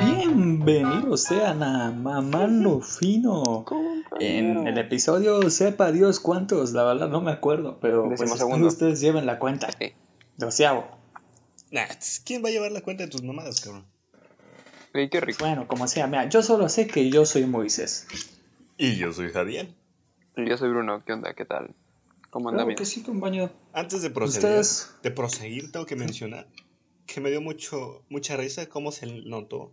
Bienvenidos sean a Mamando Fino. En el episodio, sepa Dios cuántos, la verdad no me acuerdo, pero pues, ustedes lleven la cuenta. Sí. Doceavo. ¿quién va a llevar la cuenta de tus mamadas, cabrón? Ey, qué rico. Bueno, como sea, mira, yo solo sé que yo soy Moisés. Y yo soy Javier. Yo soy Bruno, ¿qué onda? ¿Qué tal? ¿Cómo anda, Claro que sí, compañero. Antes de proceder, Ustedes- de proseguir, tengo que mencionar que me dio mucho, mucha risa cómo se notó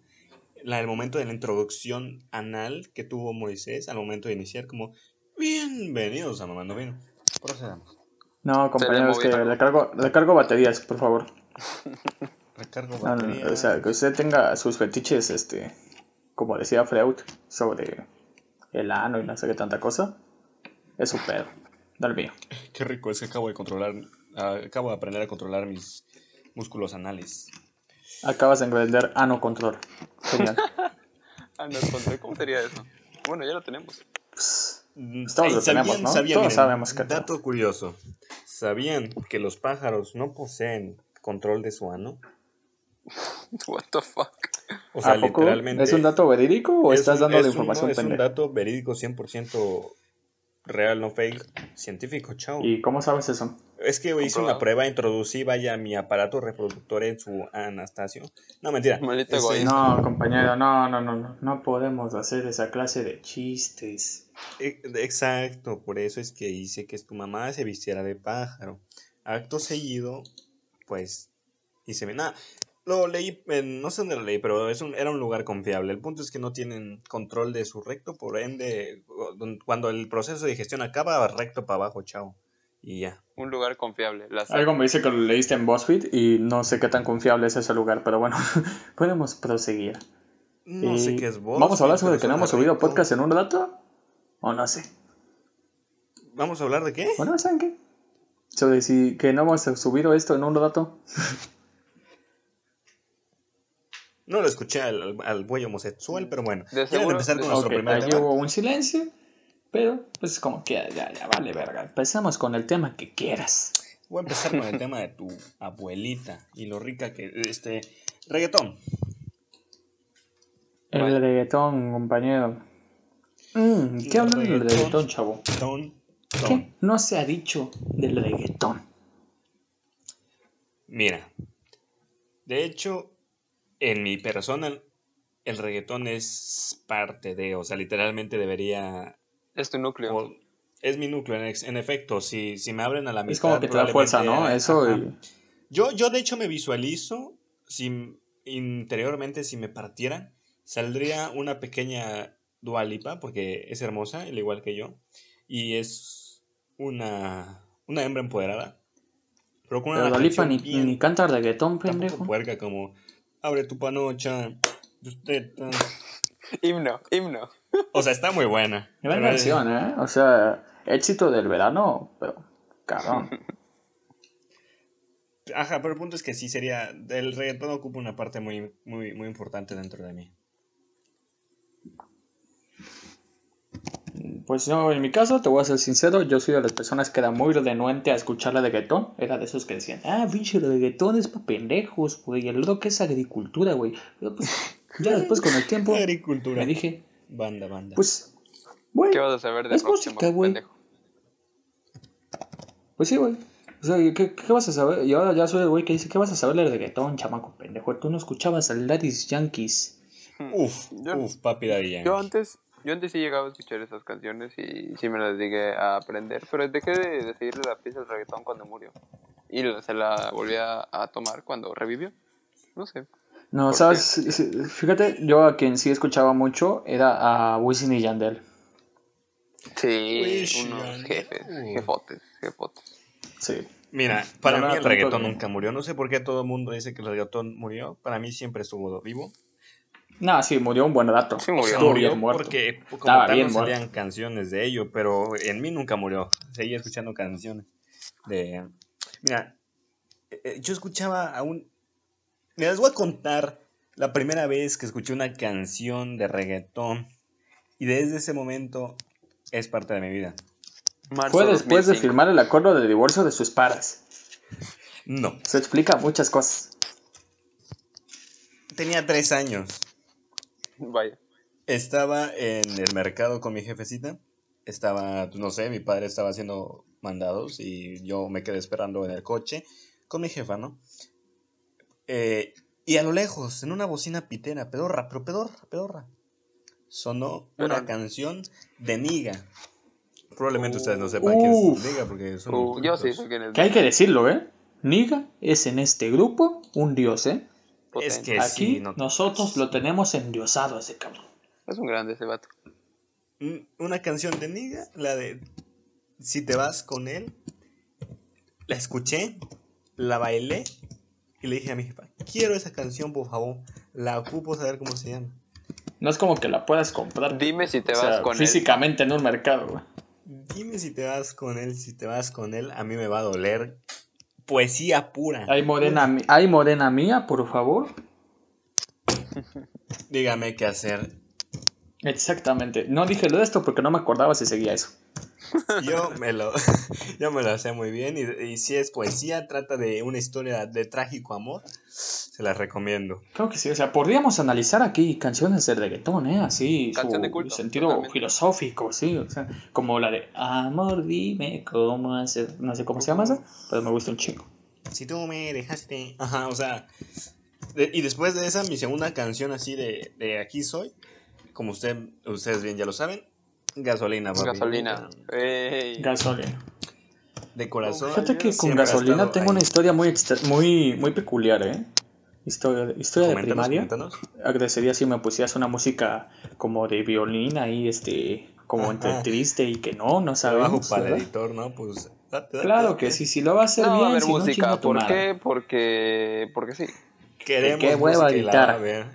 la, el momento de la introducción anal que tuvo Moisés al momento de iniciar, como bienvenidos a Mamando Vino. Procedamos. No, compañeros, que movido. le cargo, le cargo baterías, por favor. Recargo No, no, batería. o sea, que usted tenga sus fetiches, este, como decía Freud, sobre el ano y no sé qué tanta cosa. Es su pedo. El mío. Qué rico es que acabo de controlar, ah, acabo de aprender a controlar mis músculos anales. Acabas de entender ano control. Genial. Ah, no, encontré. ¿Cómo sería eso? Bueno, ya lo tenemos. Mm, Todos lo ¿sabían- tenemos, ¿no? sabían, Todos miren, sabemos que Dato curioso. ¿Sabían que los pájaros no poseen control de su ano? What the fuck? O sea, ¿A poco? literalmente. ¿Es un dato verídico o es estás dando la es un- información no, Es un dato verídico 100% real, no fake, científico, chao. ¿Y cómo sabes eso? Es que hice una prueba, introducí, vaya, mi aparato reproductor en su Anastasio. No, mentira. Egoísta. No, compañero, no, no, no, no. No podemos hacer esa clase de chistes. E- Exacto, por eso es que hice que tu mamá se vistiera de pájaro. Acto seguido, pues, hice... Nada, lo leí, en- no sé dónde lo leí, pero es un, era un lugar confiable. El punto es que no tienen control de su recto, por ende, cuando el proceso de digestión acaba, recto para abajo, chao. Y ya. Un lugar confiable. La Algo me dice que lo leíste en BuzzFeed y no sé qué tan confiable es ese lugar, pero bueno, podemos proseguir. No sé Y qué es vos. ¿Vamos a hablar sobre que no hemos subido podcast en un rato? ¿O no sé? ¿Vamos a hablar de qué? Bueno, ¿saben qué? Sobre si que no hemos subido esto en un rato. No lo escuché al, al, al güey homosexual, pero bueno. De ¿Quieren seguro- empezar con de- nuestro primer tema? hubo un silencio, pero pues como que ya, ya, vale verga. Empezamos con el tema que quieras. Voy a empezar con el tema de tu abuelita y lo rica que... Este... Reggaetón. El Vale. reggaetón, compañero. Mm, ¿Qué hablan del Reggaetón. reggaetón, chavo? Ton, ton. ¿Qué no se ha dicho del reggaetón? Mira. De hecho, en mi persona, el reggaetón es parte de... O sea, literalmente debería... Es tu núcleo. o- es mi núcleo, en, en efecto. Si, si me abren a la mitad... Es como que te da fuerza, ¿no? Eso y... Yo, yo de hecho me visualizo, si interiormente, si me partieran, saldría una pequeña dualipa, porque es hermosa, al igual que yo, y es una, una hembra empoderada. Pero con una Pero canción ni, bien- ni canta reggaetón, pendejo. puerca como abre tu panocha, tus tetas". Himno, himno. O sea, está muy buena. Gran canción, ¿eh? O sea, éxito del verano, pero cabrón. Ajá, pero el punto es que sí sería, el reggaetón ocupa una parte muy, muy, muy importante dentro de mí. Pues yo, en mi caso, te voy a ser sincero, yo soy de las personas que era muy renuente a escuchar la reggaetón. Era de esos que decían, ah, pinche reggaetón es pa' pendejos, güey, el rock es agricultura, güey. Pero pues, ya después con el tiempo, Agricultura. me dije, Banda, banda. pues, güey, ¿Qué vas a saber de Es próximo, música, güey. pendejo? pues sí, güey. O sea, ¿qué, ¿qué vas a saber? Y ahora ya soy el güey que dice, ¿qué vas a saber del reggaetón, chamaco pendejo? Tú no escuchabas al Daddy's Yankees. Uf, Yo- uf, papi Daddy Yankee. Yo antes, yo antes sí llegaba a escuchar esas canciones y sí me las llegué a aprender, pero dejé de, de seguirle la pista al reggaetón cuando murió. Y se la volví a, a tomar cuando revivió. No sé. No, ¿Por sabes, sí, fíjate, yo a quien sí escuchaba mucho era a Wisin y Yandel. Sí, Wish unos jefes, jefotes, jefotes. Sí. Mira, para No, mí el reggaetón nunca murió. No sé por qué todo el mundo dice que el reggaetón murió. Para mí siempre estuvo vivo. No, sí, murió un buen rato. Sí murió. Estuvo murió bien muerto. porque como Estaba tal bien no muerto. salían canciones de ello, pero en mí nunca murió. Seguía escuchando canciones de... Mira, eh, eh, yo escuchaba a un... Mira, les voy a contar la primera vez que escuché una canción de reggaetón y desde ese momento es parte de mi vida. Marzo Fue después de 2005. firmar el acuerdo de divorcio de sus padres. No. Se explica muchas cosas. Tenía tres años. Vaya. Estaba en el mercado con mi jefecita. Estaba, pues, no sé, mi padre estaba haciendo mandados y yo me quedé esperando en el coche con mi jefa, ¿no? Eh, y a lo lejos, en una bocina pitera, pedorra, pero pedorra, pedorra, sonó una canción de Niga. Probablemente Uh. ustedes no sepan quién Uf. es Niga porque son Uh, yo sí sé quién es. Que hay que decirlo, ¿eh? Niga es en este grupo un dios, ¿eh? Es que Aquí sí, no- nosotros lo tenemos endiosado a ese cabrón. Es un grande ese vato. Un- Una canción de Niga, la de Si te vas con él. La escuché, la bailé y le dije a mi jefa, quiero esa canción, por favor. La ocupo saber cómo se llama. No es como que la puedas comprar. Dime si te o vas sea, con él. físicamente en un mercado, güey. Dime si te vas con él, si te vas con él, a mí me va a doler. Poesía pura. Hay morena, hay morena mía, por favor. Dígame qué hacer. Exactamente. No dije lo de esto porque no me acordaba si seguía eso. Yo me lo, yo me lo sé muy bien y, y si es poesía, trata de una historia de trágico amor, se la recomiendo. Creo que sí. O sea, podríamos analizar aquí canciones de reggaetón, ¿eh? Así, Canción de su culto, sentido totalmente. filosófico, sí. O sea, como la de Amor, dime cómo hacer. No sé cómo se llama esa, pero me gusta un chingo. Si tú me dejaste. Ajá, o sea. de- y después de esa, mi segunda canción así de, de Aquí soy, como usted, ustedes bien ya lo saben, Gasolina. papi. Gasolina. Gasolina. De corazón. Fíjate que con gasolina tengo ahí. una historia muy, extra- muy, muy peculiar, ¿eh? Historia, historia de primaria. coméntanos. Agradecería si me pusieras una música como de violín ahí, este, como entre triste y que no, no sabemos. para el ¿verdad? editor, ¿no? Pues. date, date, Claro que sí, si lo va a hacer No va a bien, haber si no, música. tu ¿Por qué? Porque. Porque sí. Queremos Qué hueva editar. a ver.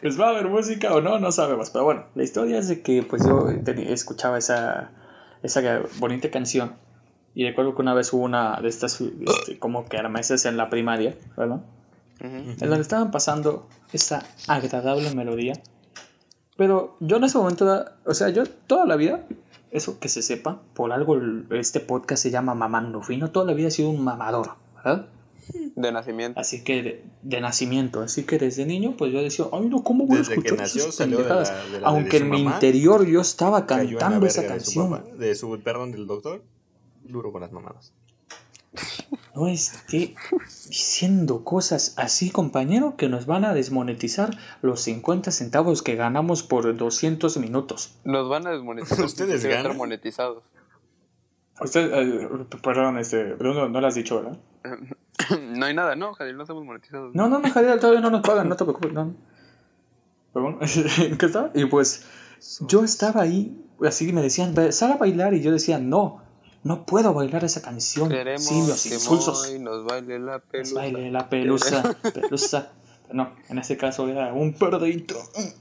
Pues va a haber música o no, no sabemos. Pero bueno, la historia es de que pues yo escuchaba esa, esa bonita canción. Y recuerdo que una vez hubo una de estas este, como que meses en la primaria, ¿verdad? Ujú. En donde estaban pasando esa agradable melodía. Pero yo en ese momento, o sea, yo toda la vida, eso que se sepa, por algo este podcast se llama Mamando Fino, toda la vida he sido un mamador, ¿verdad? De nacimiento. Así que de, de nacimiento, así que desde niño pues yo decía, ay no, ¿cómo voy a Desde que escuchar nació esas salió de la- pendejadas?". de la- Aunque de en mi interior yo estaba cantando esa verga de su canción. papá, de su, perdón, del doctor. Duro con las mamadas. No esté diciendo cosas así, compañero, que nos van a desmonetizar los 50 centavos que ganamos por 200 minutos. Nos van a desmonetizar. ¿Ustedes van a estar ganan? monetizados. Usted, eh, perdón, este, Bruno, no lo has dicho, ¿verdad? no hay nada, no, Jadil, no estamos monetizados. No, no, no, Javier, todavía no nos pagan, no te preocupes, no. Perdón, ¿en qué está? Y pues yo estaba ahí, así me decían, "Ve, sal a bailar, y yo decía, no, no puedo bailar esa canción Queremos sin los que insulsos. Moy nos baile la Nos baile la pelusa, pelusa. No, en este caso era un perdito.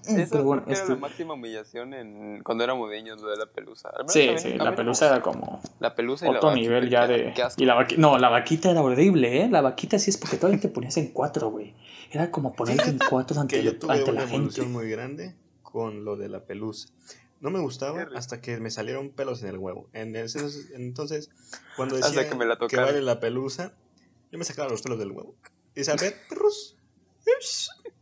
Eso Pero bueno, era este- la máxima humillación en, cuando éramos niños, lo de la pelusa. Sí, sí, la pelusa era como La pelusa y otro nivel ya de... Y la vaquita, no, la vaquita era horrible, ¿eh? La vaquita sí es porque todavía te ponías en cuatro, güey. Era como ponerte en cuatro ante, Que yo tuve ante una la gente. muy grande con lo de la pelusa. No me gustaba hasta que me salieron pelos en el huevo. En ese- entonces, cuando decía que me la que tocaron. vale la pelusa, yo me sacaba los pelos del huevo. Y dice, a ver, perros.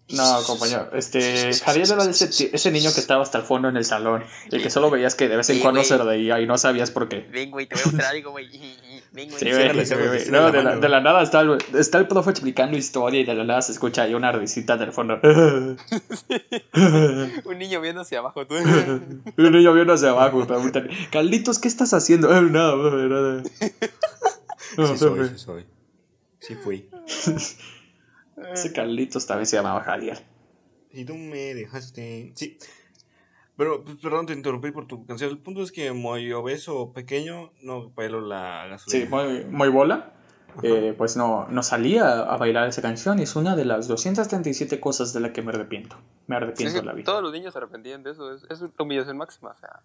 No, compañero, este, Javier era ese, niño que estaba hasta el fondo en el salón, y que solo veías que de vez en Sí, cuando güey. se reía y no sabías por qué. Ven, güey, te voy a mostrar algo, güey. Ven, güey. Sí, güey, sí, No, de de la de nada está el, está el profe explicando historia y de la nada se escucha ahí una risita del fondo. Un niño viendo hacia abajo, tú. Un niño viendo hacia abajo preguntan, Carlitos, ¿qué estás haciendo? "Eh, nada, nada. No, Sí soy, sí soy. Sí fui. Ese Carlitos también se llamaba Javier. Y tú me dejaste. Sí. Pero, pues, perdón, te interrumpí por tu canción. El punto es que muy obeso o pequeño no bailo la gasolina. Sí, muy, muy bola. Eh, pues no, no salía a bailar esa canción y es una de las 237 cosas de las que me arrepiento. Me arrepiento que de la vida. todos los niños se arrepentían de eso. Es, es la humillación máxima. O sea,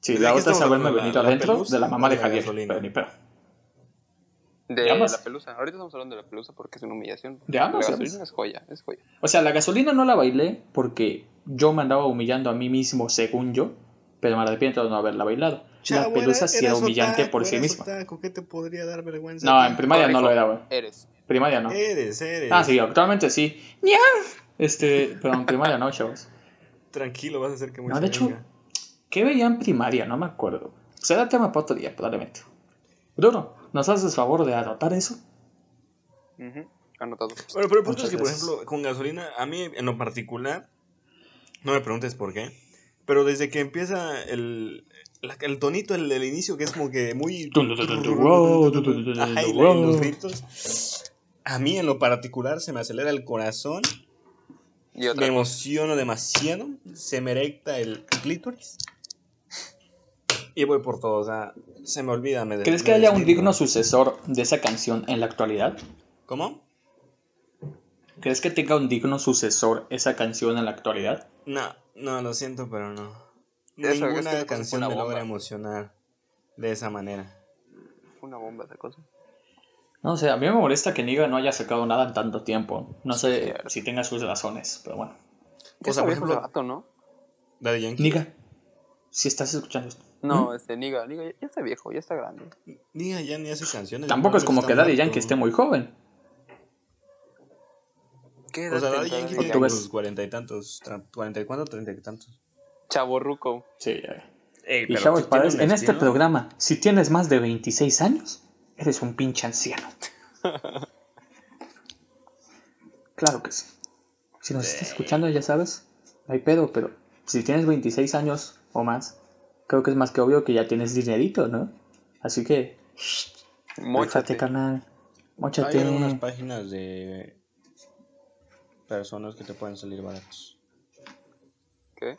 Sí, ¿De la otra es haberme? ¿La- venido la adentro de la mamá de de la Javier. Pero ni pedo. De ¿De ambas? la pelusa. Ahorita estamos hablando de la pelusa porque es una humillación. De ambas, La gasolina es joya, es joya. O sea, la gasolina no la bailé porque yo me andaba humillando a mí mismo, según yo. pero me arrepiento de no haberla bailado. Chavo, la pelusa era- sí era humillante otaku, por sí misma. otaku, ¿Qué te podría dar vergüenza? No, en primaria no lo era, güey. Eres. Primaria no. Eres, eres. Ah, sí, actualmente sí. ¡Nya! Este, pero en primaria no, chavos. Tranquilo, vas a hacer que mucha No, de hecho, venga. ¿qué veía en primaria? No me acuerdo. Será tema para otro día, probablemente. Bruno, ¿nos haces favor de anotar eso? Ujú, Anotado. Bueno, pero el punto Muchas es que, por ejemplo, con gasolina, a mí en lo particular, no me preguntes por qué, pero desde que empieza el, la- el tonito, el del inicio, que es como que muy... Ajá, y los gritos, a mí en lo particular se me acelera el corazón, me emociono demasiado, se me erecta el clítoris. Y voy por todo, o sea, se me olvida. Me ¿Crees me que haya un digno sucesor de esa canción en la actualidad? ¿Cómo? ¿Crees que tenga un digno sucesor esa canción en la actualidad? No, no, lo siento, pero no. Eso, es que Ninguna canción me logra bomba. emocionar de esa manera. Fue una bomba esa cosa. No sé, a mí me molesta que Niga no haya sacado nada en tanto tiempo. No sé si tenga sus razones, pero bueno. ¿Qué O sea, por ejemplo- vato, no? Daddy Yankee. Niga, si estás escuchando esto. No, este, Niga, Niga ya- ya está viejo, ya está grande. Niga ya ni hace canciones. Tampoco es como que Daddy. Yankee esté muy joven. ¿Qué O sea, edad Daddy Yankee tiene ves- sus cuarenta y tantos. ¿Cuarenta y cuánto? Treinta y tantos. Chavorruco. Sí, ya. Ey, Y pero chavos, un en este programa, si tienes más de 26 años, eres un pinche anciano. Claro que sí. Si nos estás escuchando, ya sabes, no hay pedo, pero si tienes 26 años o más, creo que es más que obvio que ya tienes dinerito, ¿no? Así que, móchate, Móchate. carnal. Hay Móchate. algunas páginas de personas que te pueden salir baratos. ¿Qué?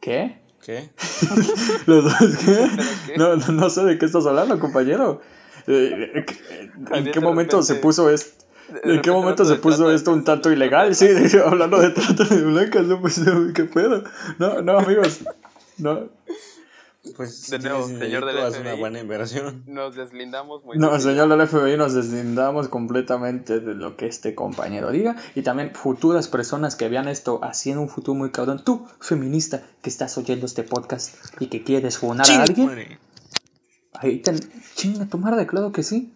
¿Qué? ¿Qué? ¿Los dos qué? qué? No, no, no sé de qué estás hablando, compañero. Eh, eh, ¿En qué momento se repente- puso esto? de ¿En qué momento se puso esto un tanto ilegal? Sí, de- hablando de trata de blancas, no, pues, no, ¿qué pedo? No, no, amigos, no, Pues De nuevo, señor del una FBI. buena inversión. Nos deslindamos muy no, fácil. señor del FBI, nos deslindamos completamente de lo que este compañero diga y también futuras personas que vean esto así en un futuro muy cabrón. Tú, feminista, que estás oyendo este podcast y que quieres funar a alguien, madre. ahí te... Chinga tu madre, claro que sí.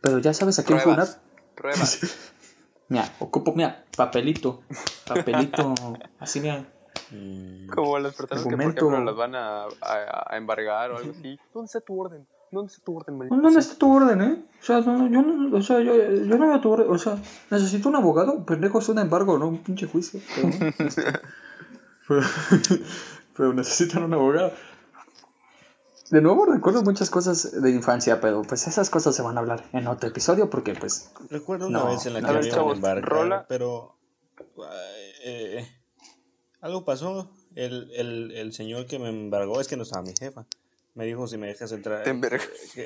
Pero ya sabes a quién Pruebas. funar. Pruebas. Mira, ocupo, mira, papelito, papelito, así mira. Como las personas que, por ejemplo, las van a, a, a embargar o algo así. ¿Dónde está tu orden? ¿Dónde está tu orden, ¿Dónde está tu orden, eh? O sea, no, yo no, o sea, yo, yo no veo tu orden, o sea, necesito un abogado, pendejo, es un embargo, no un pinche juicio. Pero, pero, pero necesitan un abogado. De nuevo recuerdo muchas cosas de infancia, pero pues esas cosas se van a hablar en otro episodio porque pues Recuerdo una No, vez en la que ver, me iban a chavos, embarcar, rola. pero eh, algo pasó. El, el, el señor que me embargó, es que no estaba mi jefa. Me dijo si me dejas entrar. Te enverga. que-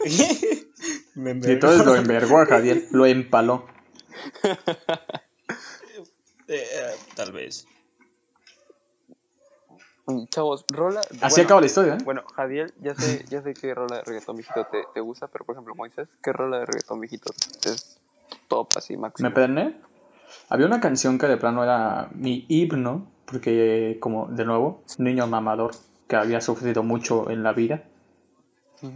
me y envergó. entonces lo envergó a Javier, lo empaló. Eh, tal vez. Chavos, rola. Así bueno, acaba la historia, ¿eh? Bueno, Javier, ya sé, ya sé qué rola de reggaetón viejito te, te gusta, pero por ejemplo, Moisés, ¿qué rola de reggaetón viejito es top así máximo? ¿Me perdoné? Había una canción que de plano era mi himno, porque como de nuevo, niño mamador que había sufrido mucho en la vida,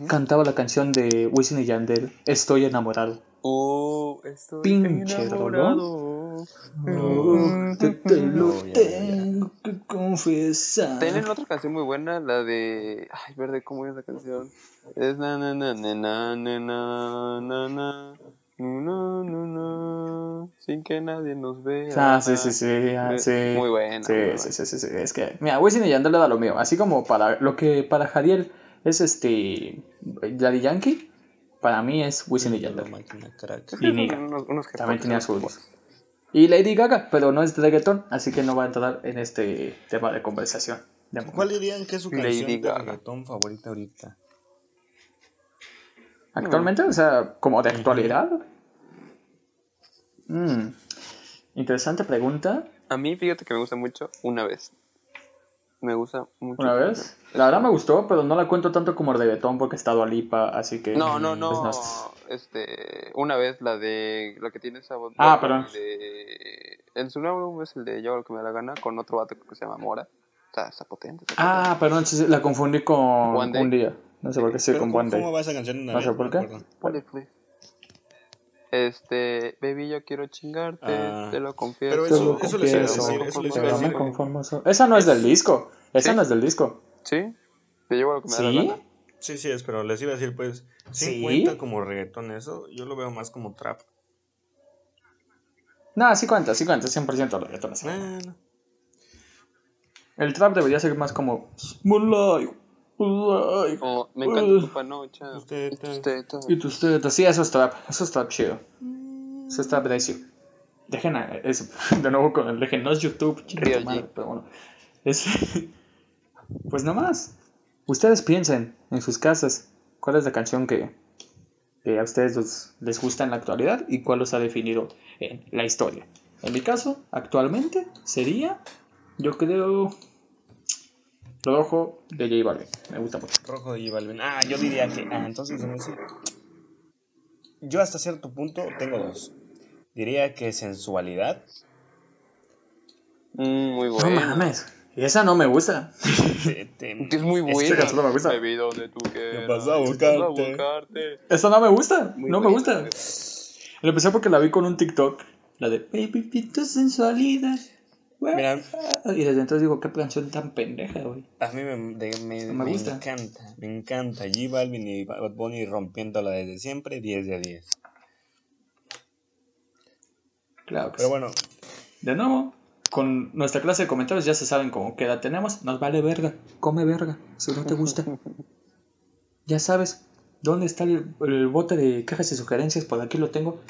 cantaba la canción de Wisin y Yandel, Estoy enamorado. Oh, estoy Pinche enamorado. Oh, que te lo Oh, ya, ya. tengo que confesar. Tienen otra canción muy buena, la de. Ay, verde, ¿cómo es la canción? Es na na na na na na na na na na na sin que nadie nos vea. Ah, sí, sí, sí, ah, Muy- sí. muy buena, Sí, muy sí, buena. sí, sí, sí, Es que, mira, Wisin y Yandel le da lo mío. Así como para lo que para Jadiel es este. Daddy Yankee, para mí es Wisin y Yandel. Y Niga. También tenía sus. Y Lady Gaga, pero no es reggaetón, así que no va a entrar en este tema de conversación. de. ¿Cuál dirían que es su Lady canción de Gaga. reggaetón favorita ahorita? Actualmente, o sea, como de actualidad. Mm, Interesante pregunta. A mí, fíjate que me gusta mucho una vez. Me gusta mucho. Una vez. La verdad me gustó, pero no la cuento tanto como reggaetón porque está Lipa, así que. No, no, no. pues no. Este, una vez la de la que tiene esa voz. Ah, perdón. De, en su nuevo es el de Yo lo que me da la gana con otro vato que se llama Mora. Está, está potente. está Ah, perdón, la confundí con One Day. un día. No sé por qué sí, Pero con ¿cómo, One Day. ¿Cómo va esa canción? No sé por qué. play. Este, baby, yo quiero chingarte, Ah, te lo confieso. pero eso- eso les iba a confieso, decir, eso les iba a decir. conformo so- Esa no es del disco. Esa Sí. no es del disco. Sí, te llevo a lo que me da la ¿Sí? gana. Sí, sí, es, pero les iba a decir, pues, ¿sí, ¿Sí? cuenta como reggaetón eso? Yo lo veo más como trap. No, sí cuenta, sí cuenta, 100% reggaetón. sí. No. El trap debería ser más como Moonlight, Moonlight. Como, me encanta Uh. tu panocha. Usted- y tus tetas. Sí, eso es trap. Eso es trap chido. Eso es trap recio. Dejen a, es, de nuevo con el dejen, no es YouTube, G. madre, pero bueno. Es, pues nada más. Ustedes piensen en sus casas cuál es la canción que, que a ustedes los- les gusta en la actualidad y cuál los ha definido en la historia. En mi caso, actualmente sería, yo creo, Rojo de J Balvin. Me gusta mucho. Rojo de J Balvin. Ah, yo diría que. Ah, entonces no sé. Yo hasta cierto punto tengo dos. Diría que sensualidad. Mm, muy No bueno. mames. Y esa no me gusta. Te- te- es muy Es que buena. canción no me gusta. Baby, donde tú quieras. pasó a buscarte. buscarte. Esa no me gusta. Muy no me buena, gusta. güey. Lo empecé porque la vi con un TikTok. La de Baby, tu sensualidad. Mira. Y desde entonces digo, qué canción tan pendeja, güey. A mí me, de- me, me me gusta. encanta. Me encanta. J Balvin y Bad Bunny rompiéndola desde siempre. 10 de 10. Claro que Pero sí. bueno, De nuevo, con nuestra clase de comentarios ya se saben cómo qué edad tenemos. Nos vale verga. Come verga. Si no te gusta. ya sabes. ¿Dónde está el, el bote de cajas y sugerencias? Por aquí lo tengo.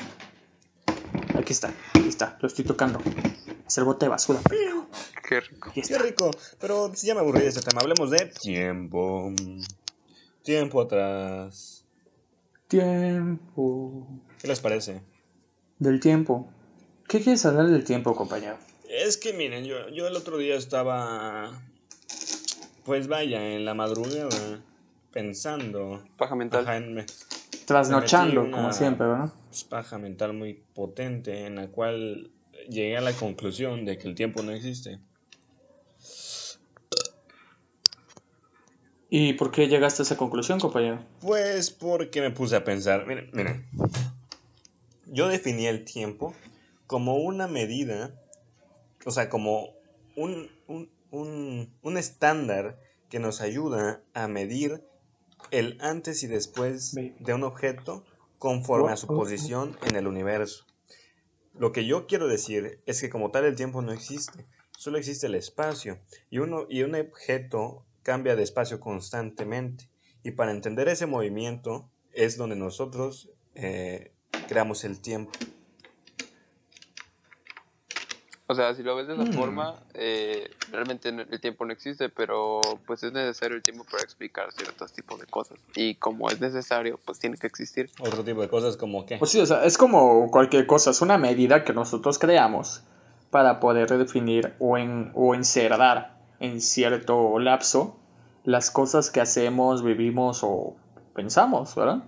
Aquí está. Aquí está. Lo estoy tocando. Es el bote de basura. Qué rico. Qué rico. Pero ya me aburrí de este tema. Hablemos de tiempo. Tiempo atrás. Tiempo. ¿Qué les parece? Del tiempo. ¿Qué quieres hablar del tiempo, compañero? Es que miren, yo, yo el otro día estaba, pues vaya, en la madrugada, pensando, Paja mental. Ajá, en- me- Trasnochando, Me metí una- como siempre, ¿no? pues, paja mental muy potente, en la cual llegué a la conclusión de que el tiempo no existe. ¿Y por qué llegaste a esa conclusión, compañero? Pues porque me puse a pensar, miren, miren, yo definí el tiempo como una medida, o sea, como un, un, un, un estándar que nos ayuda a medir el antes y después de un objeto conforme a su posición en el universo. Lo que yo quiero decir es que como tal el tiempo no existe, solo existe el espacio y, uno, y un objeto cambia de espacio constantemente. Y para entender ese movimiento es donde nosotros eh, creamos el tiempo. O sea, si lo ves de esa Mm. forma, eh, realmente el tiempo no existe, pero pues es necesario el tiempo para explicar ciertos tipos de cosas. Y como es necesario, pues tiene que existir. Otro tipo de cosas como que... Pues sí, o sea, es como cualquier cosa, es una medida que nosotros creamos para poder definir o, en, o encerrar en cierto lapso las cosas que hacemos, vivimos o pensamos, ¿verdad?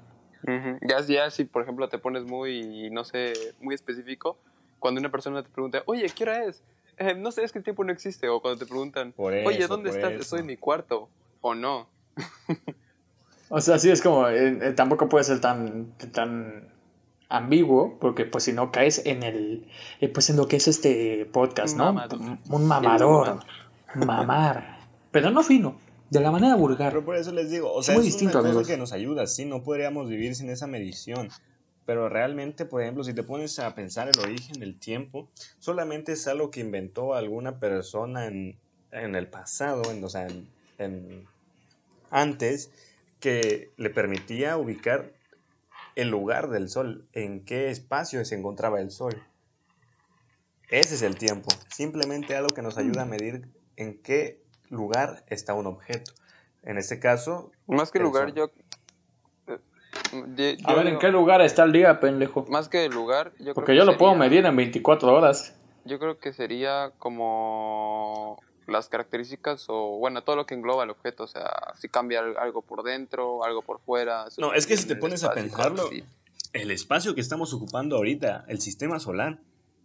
Ya si por ejemplo te pones muy, no sé, muy específico, cuando una persona te pregunta, oye, ¿qué hora es? "Eh, no sé, es que el tiempo no existe. O cuando te preguntan, oye, ¿dónde estás? eso. Estoy en mi cuarto. O no. O sea, sí es como, eh, eh, tampoco puede ser tan, tan ambiguo, porque pues si no caes en el, eh, pues en lo que es este podcast, ¿no? Mamador. Un mamador, mamar, pero no fino, de la manera vulgar. Pero por eso les digo, o sea, muy es distinto, una cosa amigos. que nos ayuda, sí, no podríamos vivir sin esa medición. Pero realmente, por ejemplo, si te pones a pensar el origen del tiempo, solamente es algo que inventó alguna persona en, en el pasado, en, o sea, en- en- antes, que le permitía ubicar el lugar del sol, en qué espacio se encontraba el sol. Ese es el tiempo, simplemente algo que nos ayuda a medir en qué lugar está un objeto. En este caso, Más que lugar, sol. yo... de- A ver, ¿en digo, qué lugar está el día, pendejo? Más que lugar, yo Porque creo yo lo puedo medir en 24 horas. Yo creo que sería como las características o, bueno, todo lo que engloba el objeto. O sea, si cambia al- algo por dentro, algo por fuera. No, es que si te en el pones a espacio cosas pensarlo, así. el espacio que estamos ocupando ahorita, el sistema solar,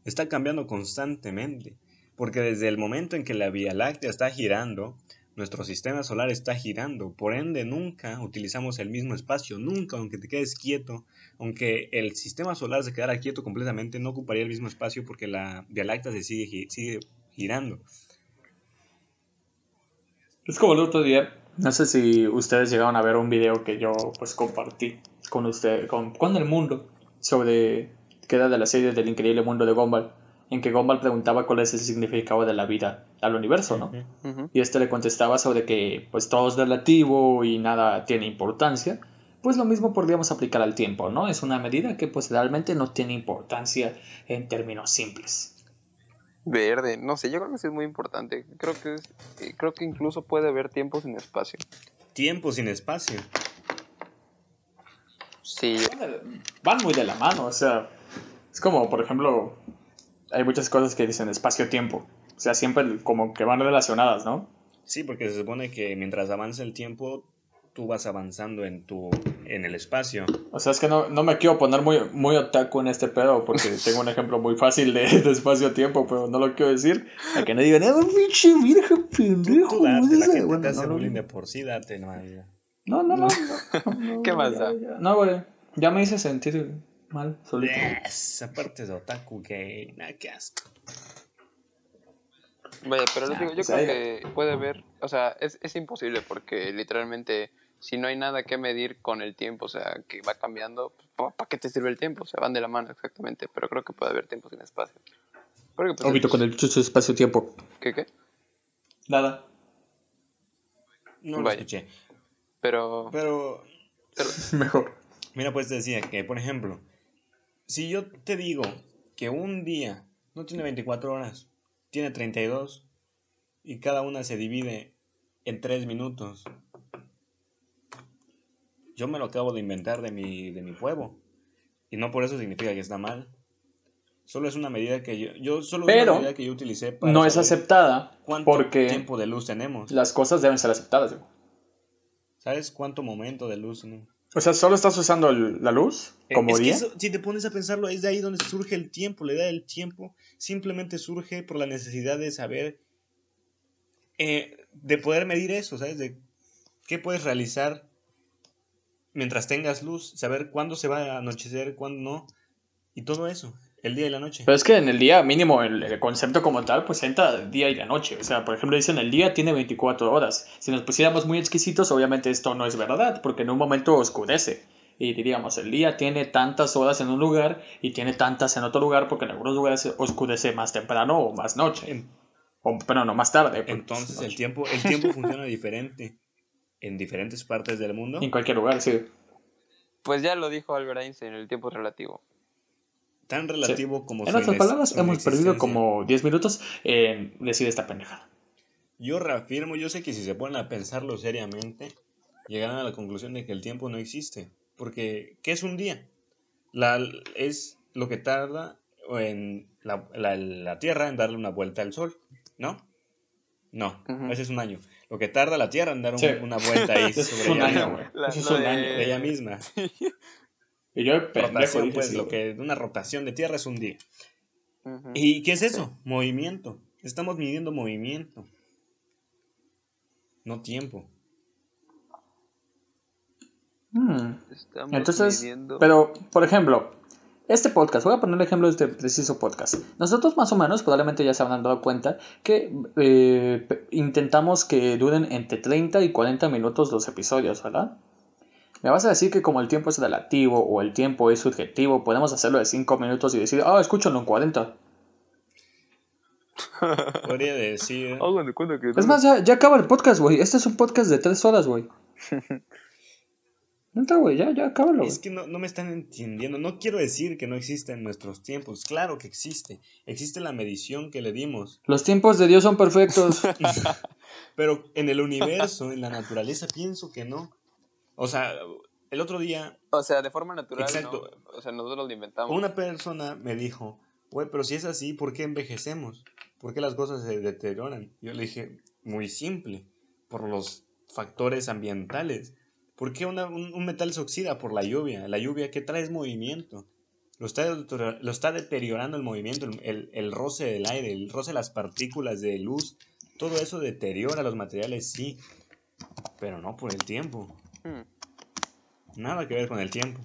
está cambiando constantemente. Porque desde el momento en que la Vía Láctea está girando, nuestro sistema solar está girando. Por ende, nunca utilizamos el mismo espacio. Nunca, aunque te quedes quieto, aunque el sistema solar se quedara quieto completamente, no ocuparía el mismo espacio porque la Vía Láctea se sigue, sigue girando. Es como el otro día, no sé si ustedes llegaron a ver un video que yo pues compartí con usted, con, con el mundo, sobre que era de la serie del increíble mundo de Gumball, en que Gumball preguntaba cuál es el significado de la vida al universo, ¿no? Y este le contestaba sobre que pues todo es relativo y nada tiene importancia. Pues lo mismo podríamos aplicar al tiempo, ¿no? Es una medida que pues realmente no tiene importancia en términos simples. Verde, no sé, yo creo que sí es muy importante. Creo que es- eh, creo que incluso puede haber tiempo sin espacio. Tiempo sin espacio. Sí, Van muy de la mano, o sea, es como, por ejemplo, hay muchas cosas que dicen espacio-tiempo. O sea, siempre como que van relacionadas, ¿no? Sí, porque se supone que mientras avanza el tiempo, tú vas avanzando en tu en el espacio. O sea, es que no, no me quiero poner muy, muy otaku en este pedo porque tengo un ejemplo muy fácil de, de espacio-tiempo, pero no lo quiero decir. A que no digan, ¡ah, pinche virgen pendejo! Tú date, la gente Bueno, te hace no, no, bullying no. de por sí, date, no. No, no, no. no, no, ¿Qué más ya, da? ya. No, güey. Ya me hice sentir mal solito. Esa parte de otaku gay, nada que asco. Vaya, pero les Ah, digo, yo pues creo que puede haber, o sea, es, es imposible porque literalmente si no hay nada que medir con el tiempo, o sea, que va cambiando, pues, ¿para qué te sirve el tiempo? O sea, van de la mano exactamente, pero creo que puede haber tiempo sin espacio. Porque, pues, Obvio con el chucho espacio-tiempo. ¿Qué, qué? Nada. No lo escuché. Pero, Pero, pero- Mejor. mira, pues te decía que, por ejemplo, si yo te digo que un día no tiene 24 horas, tiene 32 y cada una se divide en 3 minutos, yo me lo acabo de inventar de mi, de mi pueblo. Y no por eso significa que está mal. Solo es una medida que yo, yo solo Pero una medida que yo utilicé para No es aceptada cuánto porque tiempo de luz tenemos. las cosas deben ser aceptadas. ¿Sabes cuánto momento de luz tenemos? O sea, solo estás usando el- la luz Eh, como es que día. eso, si te pones a pensarlo, es de ahí donde surge el tiempo. La idea del tiempo simplemente surge por la necesidad de saber, eh, de poder medir eso, ¿sabes? De qué puedes realizar mientras tengas luz, saber cuándo se va a anochecer, cuándo no, y todo eso, el día y la noche. Pero es que en el día mínimo el, el concepto como tal pues entra el día y la noche. O sea, por ejemplo dicen el día tiene 24 horas. Si nos pusiéramos muy exquisitos obviamente esto no es verdad porque en un momento oscurece. Y diríamos el día tiene tantas horas en un lugar y tiene tantas en otro lugar porque en algunos lugares oscurece más temprano o más noche. O, pero no, más tarde. porque, Entonces pues, el tiempo, el tiempo funciona diferente en diferentes partes del mundo. En cualquier lugar, sí. pues ya lo dijo Albert Einstein, el tiempo relativo. Tan relativo como En otras palabras, hemos perdido como 10 minutos en decir esta pendejada. Yo reafirmo, yo sé que si se ponen a pensarlo seriamente, llegarán a la conclusión de que el tiempo no existe. Porque, ¿qué es un día? La, es lo que tarda en la, la- la Tierra en darle una vuelta al Sol, ¿no? No, Ujú. ese es un año. Lo que tarda la Tierra en dar un- Sí. una vuelta ahí sobre un ella año. La- Eso es un de- año. De ella misma. Y yo, pendejo, Rotación, dije pues, sí, lo que una rotación de Tierra es un día. ¿Y qué es eso? Movimiento. Estamos midiendo movimiento. No tiempo. Hmm. Estamos Entonces, midiendo- pero, por ejemplo, este podcast, voy a poner el ejemplo de este preciso podcast. Nosotros más o menos, probablemente ya se habrán dado cuenta, que eh, intentamos que duren entre 30 y 40 minutos los episodios, ¿verdad? Me vas a decir que como el tiempo es relativo o el tiempo es subjetivo, podemos hacerlo de 5 minutos y decir, ah, escúchalo en 40. Podría decir. Que Es más, ya, ya acaba el podcast, güey. Este es un podcast de 3 horas, güey. Neta, güey, ya, ya acábalo, güey. Es que no, no me están entendiendo. No quiero decir que no existe en nuestros tiempos. Claro que existe. Existe la medición que le dimos. Los tiempos de Dios son perfectos. Pero en el universo, en la naturaleza, pienso que no. O sea, el otro día O sea, de forma natural, Exacto. ¿no? O sea, nosotros lo inventamos. una persona me dijo, güey, pero si es así, ¿por qué envejecemos? ¿Por qué las cosas se deterioran? Yo le dije, muy simple, por los factores ambientales. ¿Por qué una- un, un metal se oxida? Por la lluvia. La lluvia que trae es movimiento. lo está, lo está deteriorando el movimiento, el, el, el roce del aire, el roce de las partículas de luz. Todo eso deteriora los materiales, sí, pero no por el tiempo. Hmm. Nada que ver con el tiempo.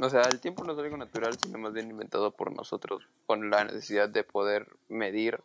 O sea, el tiempo no es algo natural, sino más bien inventado por nosotros, con la necesidad de poder medir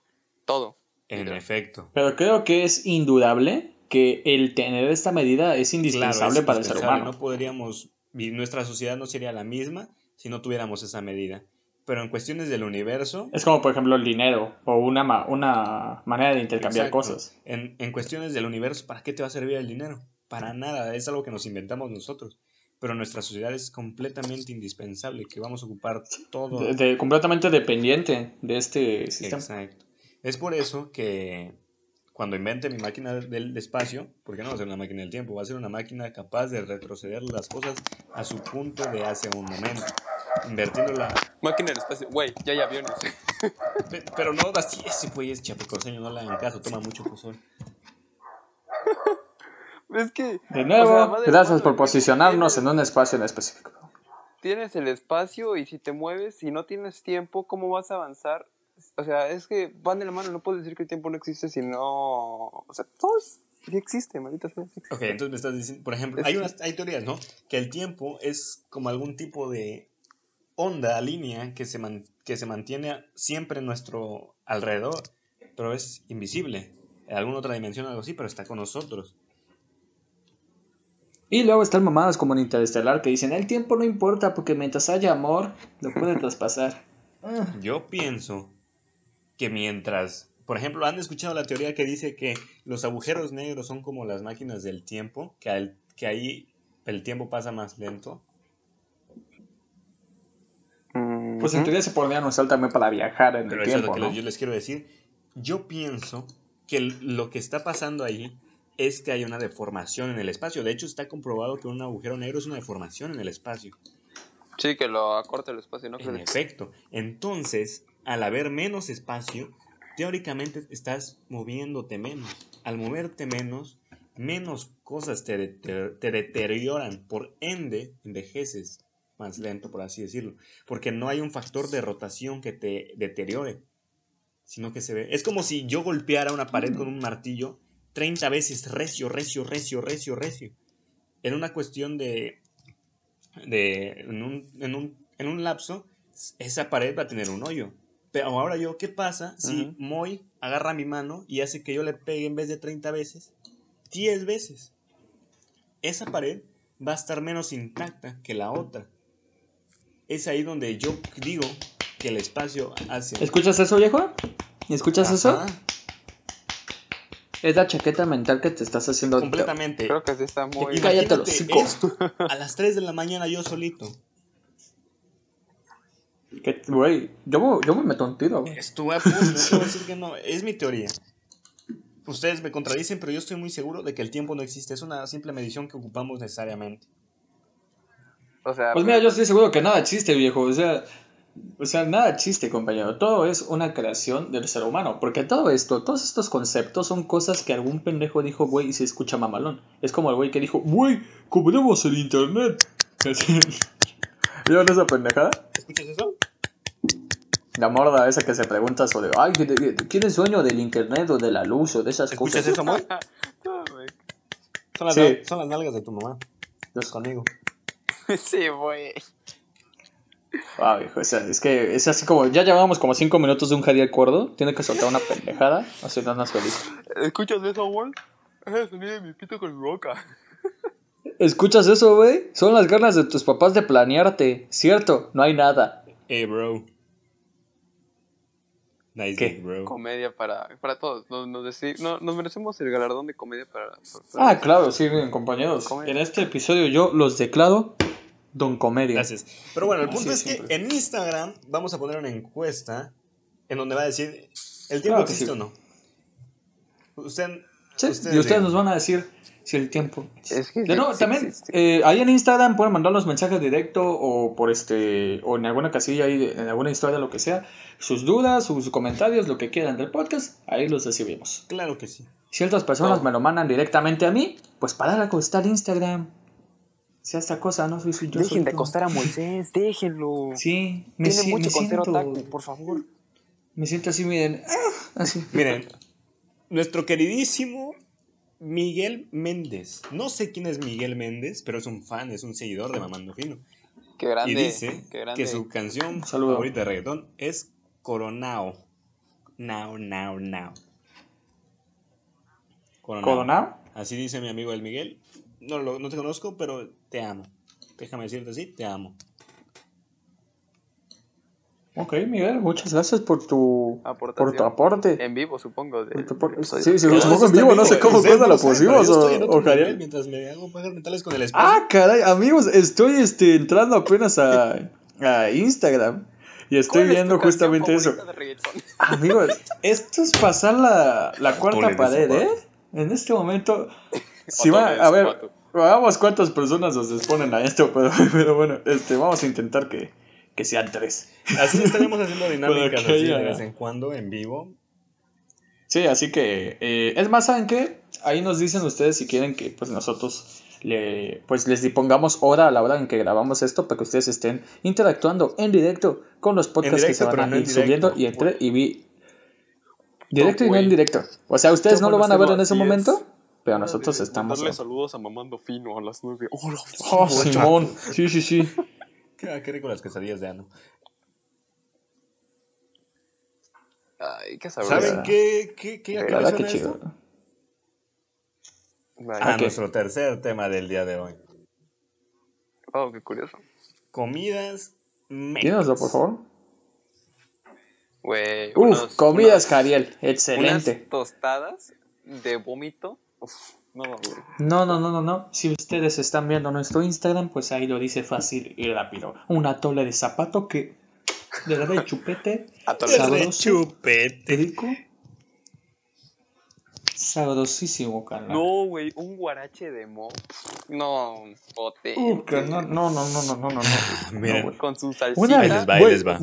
todo. En efecto. Pero creo que es indudable que el tener esta medida es indispensable es para el ser humano. No podríamos, nuestra sociedad no sería la misma si no tuviéramos esa medida. Pero en cuestiones del universo, Es como, por ejemplo, el dinero o una, ma- una manera de intercambiar Exacto. cosas. En, en cuestiones del universo, ¿para qué te va a servir el dinero? Para nada, es algo que nos inventamos nosotros. Pero nuestra sociedad es completamente indispensable, que vamos a ocupar todo. De- de- completamente dependiente de este sistema. Exacto. Es por eso que cuando invente mi máquina del espacio, porque no va a ser una máquina del tiempo, va a ser una máquina capaz de retroceder las cosas a su punto de hace un momento. Invertiéndola. Máquina del espacio, güey, ya hay aviones. Pe- Pero no así, ese güey es chapecoseño, no le hagan caso, toma mucho pozol. Es que. De nuevo, o sea, de gracias por posicionarnos en tienes- un espacio en específico. Tienes el espacio y si te mueves, si no tienes tiempo, ¿cómo vas a avanzar? O sea, es que van de la mano, no puedes decir que el tiempo no existe si no. O sea, todo es- sí existe, maldita sea. sí. Ok, entonces me estás diciendo, por ejemplo, Es hay, unas, hay teorías, ¿no? Que el tiempo es como algún tipo de onda, línea, que se, man- que se mantiene siempre en nuestro alrededor, pero es invisible. En alguna otra dimensión o algo así, pero está con nosotros. Y luego están mamadas como en Interestelar que dicen, el tiempo no importa porque mientras haya amor, lo puede traspasar. Yo pienso que mientras, por ejemplo, han escuchado la teoría que dice que los agujeros negros son como las máquinas del tiempo, que, al- que ahí el tiempo pasa más lento. Pues en teoría se podrían usar también para viajar en Pero el eso es tiempo, lo que ¿no? yo les quiero decir. Yo pienso que lo que está pasando ahí es que hay una deformación en el espacio. De hecho, está comprobado que un agujero negro es una deformación en el espacio. Sí, que lo acorta el espacio, ¿no? En efecto. Entonces, al haber menos espacio, teóricamente estás moviéndote menos. Al moverte menos, menos cosas te, te deterioran. Por ende, envejeces más lento, por así decirlo. Porque no hay un factor de rotación que te deteriore. Sino que se ve. Es como si yo golpeara una pared con un martillo 30 veces recio, recio, recio, recio, recio. En una cuestión de. de en, un, en, un, en un lapso, esa pared va a tener un hoyo. Pero ahora yo, ¿qué pasa si Ujú. Moy agarra mi mano y hace que yo le pegue en vez de 30 veces, 10 veces? Esa pared va a estar menos intacta que la otra. Es ahí donde yo digo que el espacio hace... ¿Escuchas eso, viejo? ¿Escuchas eso? Es la chaqueta mental que te estás haciendo ahorita. completamente. Creo que sí está muy. Y cállate los esto a las 3 de la mañana yo solito. Que, Güey, yo, me- yo me meto un tiro. güey. Estuve a punto, no decir que no. Es mi teoría. Ustedes me contradicen, pero yo estoy muy seguro de que el tiempo no existe. Es una simple medición que ocupamos necesariamente. O sea, Pues mira, yo estoy seguro que nada existe, viejo. O sea, o sea, nada existe, compañero. Todo es una creación del ser humano. Porque todo esto, todos estos conceptos son cosas que algún pendejo dijo, güey, y se escucha mamalón. Es como el güey que dijo, güey, cobremos el internet. ¿Vieron esa pendejada? ¿Escuchas eso? La morda esa que se pregunta sobre, ay, ¿de- de- ¿tienes sueño del internet o de la luz o de esas ¿Escuchas cosas? eso, amor? No, güey. Son las, Sí. son las nalgas de tu mamá. Los- Conmigo. Sí, güey. Ah, viejo, o sea, es que es así como, ya llevamos como 5 minutos de un Jadiel Cuerdo, tiene que soltar una pendejada, así no nos feliz. ¿Escuchas eso, güey? Es el sonido de mi pito con mi boca. ¿Escuchas eso, güey? Son las ganas de tus papás de planearte, ¿cierto? No hay nada. Hey, bro. Nice ¿Qué? bro. Comedia para, para todos. Nos, nos, no, merecemos el galardón de comedia para. para- Ah, claro, sí, bien, compañeros. Comedia. En este episodio yo los declaro Don Comedia. Gracias. Pero bueno, el Así punto es que en Instagram vamos a poner una encuesta en donde va a decir, ¿el tiempo Claro que existe sí. o no? Usted, Sí, ustedes y ustedes digan. nos van a decir si el tiempo. Es que De sí, nuevo, sí también, existe. eh, ahí en Instagram pueden mandarnos mensajes directo o por este, o en alguna casilla ahí, en alguna historia, lo que sea, sus dudas, sus comentarios, lo que quieran del podcast, ahí los recibimos. Claro que sí. Si otras personas No. me lo mandan directamente a mí, pues para algo está el Instagram. Sea esta cosa, no soy yo Dejen de acostar a Moisés, déjenlo. Sí, me, Tiene si- mucho me siento, otaku, por favor. me siento así, miren, ah, así. Miren, nuestro queridísimo Miguel Méndez. No sé quién es Miguel Méndez, pero es un fan, es un seguidor de Mamando Fino. Qué grande. y dice qué grande. que su canción saludo. favorita de reggaetón es Coronao. Now, now, now. Coronao. ¿Coronao? Así dice mi amigo el Miguel. No, lo- no te conozco, pero te amo. Déjame decirte así, te amo. Ok, Miguel, muchas gracias por tu, Aportación. por tu aporte. En vivo, supongo. de- Por tu. Sí, sí, supongo en vivo, no sé cómo Ustedes cosa lo pusimos yo o, estoy en otro o Javier. nivel Mientras me hago pajas mentales con el esposo. Ah, caray, amigos, estoy este, entrando apenas a, a Instagram y estoy ¿Cuál es tu viendo justamente eso. Amigos, esto es pasar la, la cuarta pared, ¿eh? En este momento, si va, a ver. Veamos cuántas personas nos exponen a esto, pero, pero bueno, este, vamos a intentar que, que sean tres. Así estaremos haciendo dinámicas así de vez en cuando en vivo. Sí, así que, eh, es más, ¿saben qué? Ahí nos dicen ustedes si quieren que pues nosotros le, pues les pongamos hora a la hora en que grabamos esto para que ustedes estén interactuando en directo con los podcasts que se van a no ir subiendo y entre y vi directo y no en directo. O sea, ustedes no lo van a ver en ese momento. Pero nosotros de estamos. Mandarle saludos a Mamando Fino a las nueve. Hola. Oh, Simón, sí, sí, sí. Qué, qué rico las quesadillas de ano. Ay, qué sabroso. ¿Saben qué, qué, qué, a qué me esto? chido. A Ok. nuestro tercer tema del día de hoy. Oh, qué curioso. Comidas. Dínoslo, por favor. Güey. Uf, unos- comidas, unas- Jariel. Excelente. Unas tostadas de vómito. Uf, no. No, no, no, no, no. Si ustedes están viendo nuestro Instagram, pues ahí lo dice fácil y rápido. Una tole de zapato que de verdad de chupete, de chupete. rico, sabrosísimo, carnal. No, güey, un guarache de mo. No, pote. Uh, no, no, no, no, no, no, no. güey. Con su salsita. Una Ahí les va, ahí les va.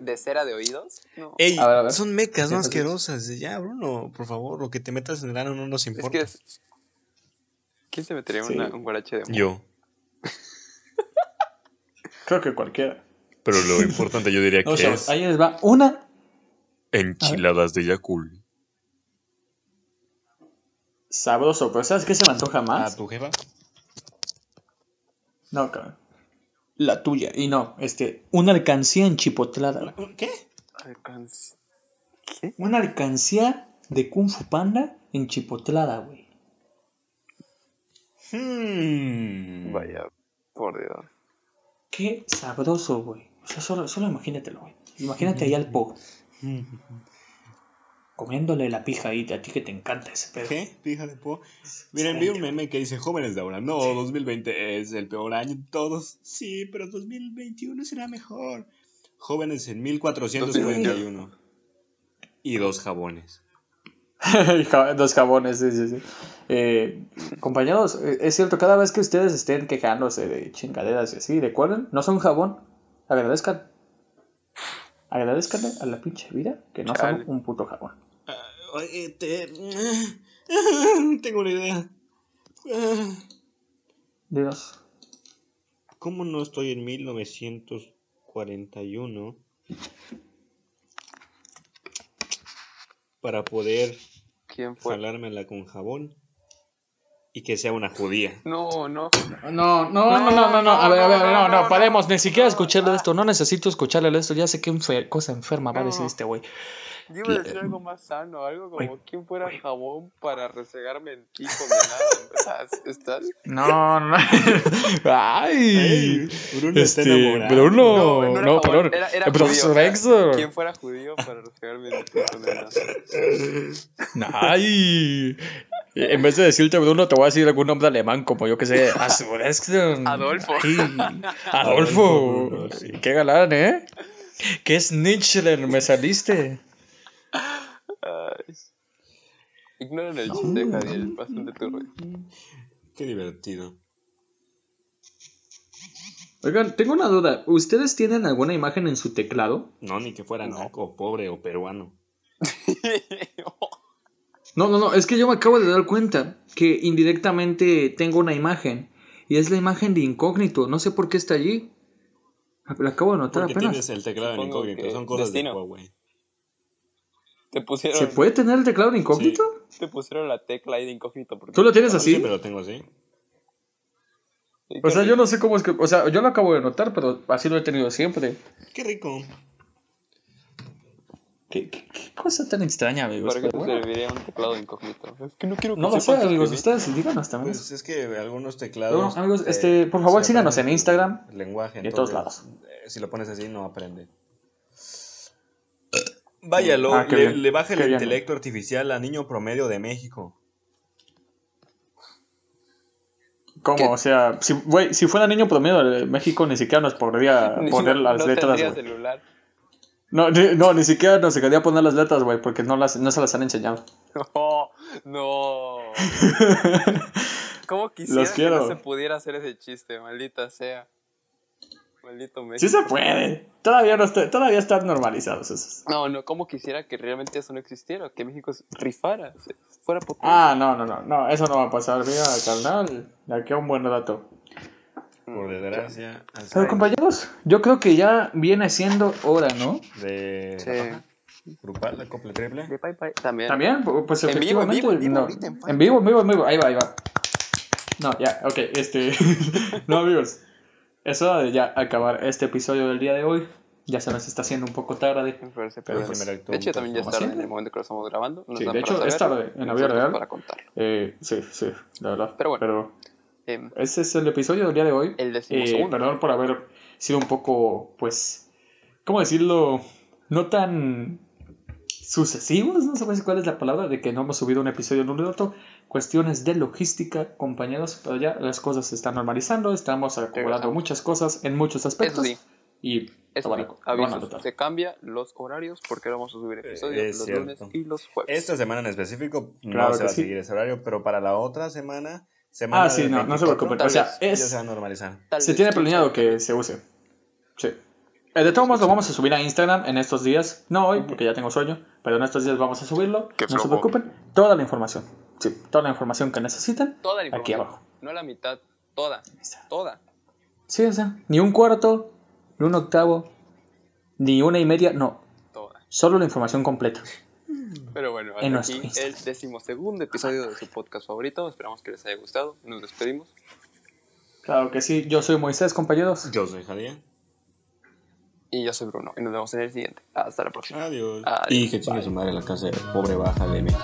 De cera de oídos. No. Ey, A ver, a ver. son mecas, no asquerosas. Ya, Bruno, por favor, lo que te metas en el ano no nos es importa. que es. ¿Quién se metería Sí. una- un guarache de mo? Yo. Creo que cualquiera. Pero lo importante yo diría O que sea, es ahí les va. Una. enchiladas de Yakul. Sabroso, pero ¿sabes qué se me antoja ¿A más? tu jefa? No, cabrón. La tuya. Y no, este, una alcancía enchipotlada. ¿Qué? ¿Qué? Una alcancía de Kung Fu Panda enchipotlada, güey. Hmm. Vaya, por Dios. Qué sabroso, güey. O sea, solo, solo imagínatelo, güey. Imagínate ahí al Po. Comiéndole la pija ahí, a ti que te encanta ese pedo. ¿Qué? Fíjate, po. Miren, vi un meme que dice jóvenes de ahora. No, 2020 es el peor año de todos. Sí, pero 2021 será mejor. Jóvenes en 1441. Y dos jabones. Y ja- Dos jabones, sí, sí, sí. Eh, compañeros, eh, es cierto, cada vez que ustedes estén quejándose de chingaderas y así, recuerden, no son jabón, agradezcan. Agradezcanle a la pinche vida que no Chale. son un puto jabón. Oye, te... Tengo una idea. Dios. ¿Cómo no estoy en 1941 para poder ¿Quién fue? jalármela con jabón y que sea una judía? No, no. No, no, no, no, no, no, a ver, a ver, no, no, paremos, ni siquiera escucharle esto, no necesito escucharle esto, ya sé qué enfer- cosa enferma va a decir No. este güey. Yo iba a decir algo más sano, algo como quién fuera jabón para resegarme en ti condenado. O sea, ¿estás? No, no. Ay. Bruno está Este, enamorado. Bruno, No, no, no era jabón, perdón. era- era El profesor judío, Exor. ¿Quién fuera judío para resegarme en ti condenado? Ay. En vez de decirte Bruno, te voy a decir algún nombre alemán, como yo que sé. Adolfo. Ay, Adolfo, Adolfo. Qué galán, ¿eh? Qué snitchler me saliste. Ay. Ignoran el chiste, Jadiel. Bastante turbo. Qué divertido. Oigan, tengo una duda. ¿Ustedes tienen alguna imagen en su teclado? No, ni que fuera naco, pobre o peruano. No, no, no, es que yo me acabo de dar cuenta que indirectamente tengo una imagen y es la imagen de incógnito. No sé por qué está allí. La acabo de notar Porque apenas. tienes el teclado en incógnito. Son cosas destino. de Huawei. Te pusieron, ¿Se puede tener el teclado de incógnito? te pusieron la tecla ahí de incógnito. porque- ¿Tú lo tienes Sí, así? pero lo tengo así. Sí, O sea, yo no sé cómo es que. O sea, yo lo acabo de notar, pero así lo he tenido siempre. Qué rico. ¿Qué, qué- qué cosa tan extraña, amigos? ¿Para qué te bueno. serviría un teclado de incógnito? Es que no quiero que No lo sé, amigos. Ustedes díganos también. Pues es que algunos teclados. bueno, amigos, eh, este, por favor, síganos en Instagram el lenguaje. en todos lados. eh, si lo pones así, no aprende. Vaya, lo- Ah, le, le baja el qué bien. intelecto artificial a niño promedio de México. ¿Cómo? ¿Qué? O sea, si, güey, si fuera niño promedio de México, ni siquiera nos podría poner no- las no letras, celular. No, ni, no, ni siquiera nos quería poner las letras, güey, porque no, las, no se las han enseñado. No, no. ¿Cómo quisiera Los que no se pudiera hacer ese chiste? Maldita sea. Maldito México. Sí se puede. Todavía, no está, todavía están normalizados esos. No, no, ¿cómo quisiera que realmente eso no existiera? Que México rifara, fuera potente. Ah, no, no, no, no, eso no va a pasar. Mira, carnal, de aquí a un buen rato. Por desgracia. Pero compañeros, yo creo que ya viene siendo hora, ¿no? De Sí. grupal, la copla triple. De bye bye. También. También, pues En vivo, en vivo, en vivo, no. En vivo, en vivo, en vivo. Ahí va, ahí va. No, ya, ok, este. no, amigos. Es hora de ya acabar este episodio del día de hoy. Ya se nos está haciendo un poco tarde. Me parece Pero recto De hecho, también ya es tarde más. en el momento que lo estamos grabando. Nos Sí, dan de para hecho, es tarde en la vida real. Para contarlo. Eh, sí, sí, la verdad. Pero bueno. Pero Em, ese es el episodio del día de hoy. El Eh, perdón por haber sido un poco, pues, ¿cómo decirlo? No tan sucesivos, no sé cuál es la palabra, de que no hemos subido un episodio en un rato. Cuestiones de logística, compañeros, pero ya las cosas se están normalizando, estamos acomodando muchas cosas en muchos aspectos. Eso sí. Y Eso sí, a avisos. Se cambia los horarios porque vamos a subir episodios es los cierto. lunes y los jueves. Esta semana en específico no Claro se va a sí. seguir ese horario, pero para la otra semana, semana Ah, sí, no, no se 24, preocupen. O sea, vez. ya es, se va a normalizar. Se tiene planeado que se use. Sí. Eh, De todos modos, lo vamos a subir a Instagram en estos días. No hoy, porque ya tengo sueño, pero en estos días vamos a subirlo. Qué no se preocupen. Toda la información. Sí, toda la información que necesiten. Toda la Aquí información. abajo. No la mitad, toda. Toda. Sí, o sea, ni un cuarto, ni un octavo, ni una y media, no. Toda. Solo la información completa. Pero bueno, hasta aquí el decimosegundo episodio de su podcast favorito. Esperamos que les haya gustado. Nos despedimos. Claro que sí. Yo soy Moisés, compañeros. Yo soy Javier. Y yo soy Bruno. Y nos vemos en el siguiente. Hasta la próxima. Adiós. Adiós. Y que chingue su madre la casa de pobre baja de México.